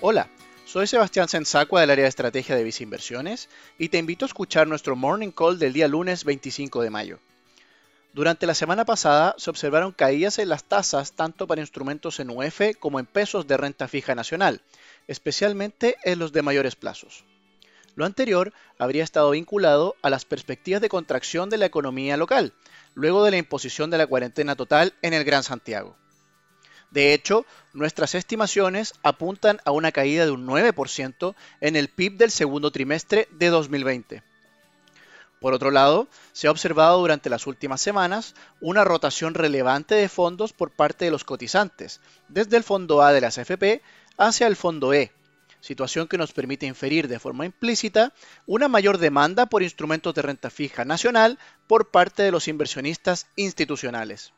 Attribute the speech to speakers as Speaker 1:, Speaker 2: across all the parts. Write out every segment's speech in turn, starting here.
Speaker 1: Hola, soy Sebastián Sensacua del área de estrategia de Visa Inversiones y te invito a escuchar nuestro Morning Call del día lunes 25 de mayo. Durante la semana pasada se observaron caídas en las tasas tanto para instrumentos en UF como en pesos de renta fija nacional, especialmente en los de mayores plazos. Lo anterior habría estado vinculado a las perspectivas de contracción de la economía local, luego de la imposición de la cuarentena total en el Gran Santiago. De hecho, nuestras estimaciones apuntan a una caída de un 9% en el PIB del segundo trimestre de 2020. Por otro lado, se ha observado durante las últimas semanas una rotación relevante de fondos por parte de los cotizantes, desde el fondo A de las AFP hacia el fondo E, situación que nos permite inferir de forma implícita una mayor demanda por instrumentos de renta fija nacional por parte de los inversionistas institucionales.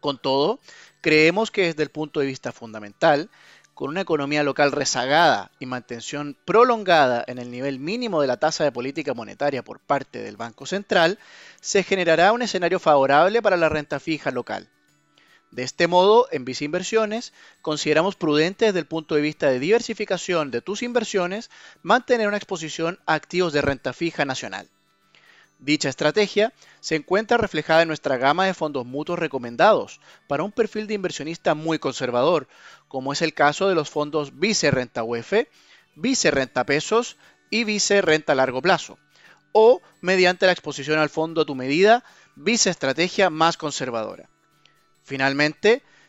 Speaker 1: Con todo, creemos que desde el punto de vista fundamental, con una economía local rezagada y mantención prolongada en el nivel mínimo de la tasa de política monetaria por parte del Banco Central, se generará un escenario favorable para la renta fija local. De este modo, en Visa Inversiones, consideramos prudente desde el punto de vista de diversificación de tus inversiones mantener una exposición a activos de renta fija nacional. Dicha estrategia se encuentra reflejada en nuestra gama de fondos mutuos recomendados para un perfil de inversionista muy conservador, como es el caso de los fondos Vice Renta UF, Vice Renta Pesos y Vice Renta Largo Plazo, o mediante la exposición al fondo a tu medida, Vice Estrategia más conservadora. Finalmente,